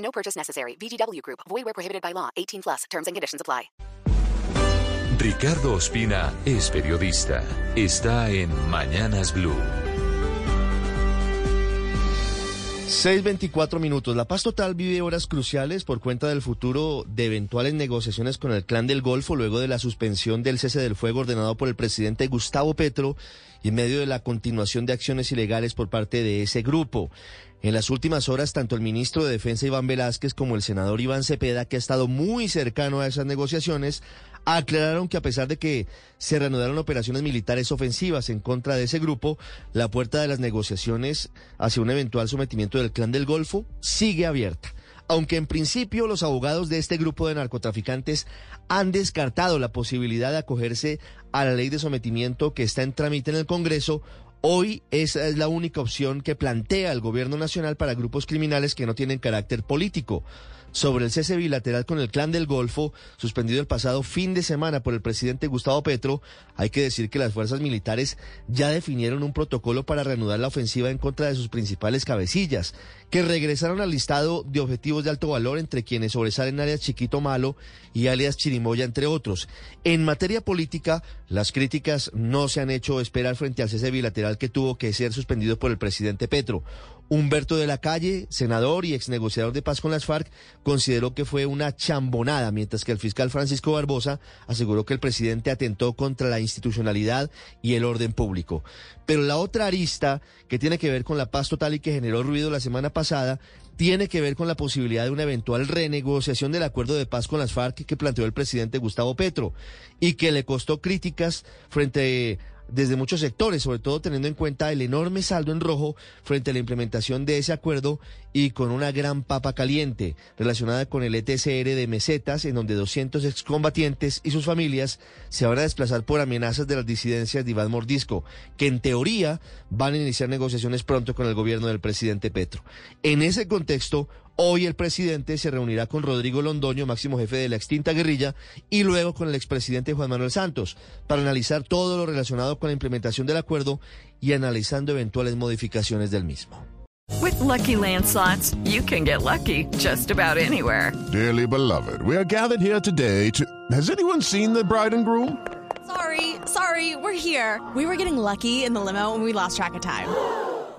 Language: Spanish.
No purchase necessary. VGW Group. Void where prohibited by law. 18 plus. Terms and conditions apply. Ricardo Ospina es periodista. Está en Mañanas Blue. 6.24 minutos. La paz total vive horas cruciales por cuenta del futuro de eventuales negociaciones con el clan del Golfo luego de la suspensión del cese del fuego ordenado por el presidente Gustavo Petro y en medio de la continuación de acciones ilegales por parte de ese grupo. En las últimas horas, tanto el ministro de Defensa Iván Velázquez como el senador Iván Cepeda, que ha estado muy cercano a esas negociaciones, aclararon que a pesar de que se reanudaron operaciones militares ofensivas en contra de ese grupo, la puerta de las negociaciones hacia un eventual sometimiento del clan del Golfo sigue abierta. Aunque en principio los abogados de este grupo de narcotraficantes han descartado la posibilidad de acogerse a la ley de sometimiento que está en trámite en el Congreso, Hoy esa es la única opción que plantea el gobierno nacional para grupos criminales que no tienen carácter político. Sobre el cese bilateral con el clan del Golfo, suspendido el pasado fin de semana por el presidente Gustavo Petro, hay que decir que las fuerzas militares ya definieron un protocolo para reanudar la ofensiva en contra de sus principales cabecillas, que regresaron al listado de objetivos de alto valor entre quienes sobresalen alias Chiquito Malo y alias Chirimoya, entre otros. En materia política, las críticas no se han hecho esperar frente al cese bilateral que tuvo que ser suspendido por el presidente Petro. Humberto de la Calle, senador y ex negociador de paz con las FARC, consideró que fue una chambonada, mientras que el fiscal Francisco Barbosa aseguró que el presidente atentó contra la institucionalidad y el orden público. Pero la otra arista, que tiene que ver con la paz total y que generó ruido la semana pasada, tiene que ver con la posibilidad de una eventual renegociación del acuerdo de paz con las FARC que planteó el presidente Gustavo Petro y que le costó críticas frente desde muchos sectores, sobre todo teniendo en cuenta el enorme saldo en rojo frente a la implementación de ese acuerdo y con una gran papa caliente relacionada con el ETCR de mesetas, en donde 200 excombatientes y sus familias se van a desplazar por amenazas de las disidencias de Iván Mordisco, que en teoría van a iniciar negociaciones pronto con el gobierno del presidente Petro. En ese contexto, Hoy el presidente se reunirá con Rodrigo Londoño, máximo jefe de la extinta guerrilla, y luego con el expresidente Juan Manuel Santos, para analizar todo lo relacionado con la implementación del acuerdo y analizando eventuales modificaciones del mismo. With lucky landslots, you can get lucky just about anywhere. Dearly beloved, we are gathered here today to. Has anyone seen the bride and groom? Sorry, sorry, we're here. We were getting lucky in the limo and we lost track of time.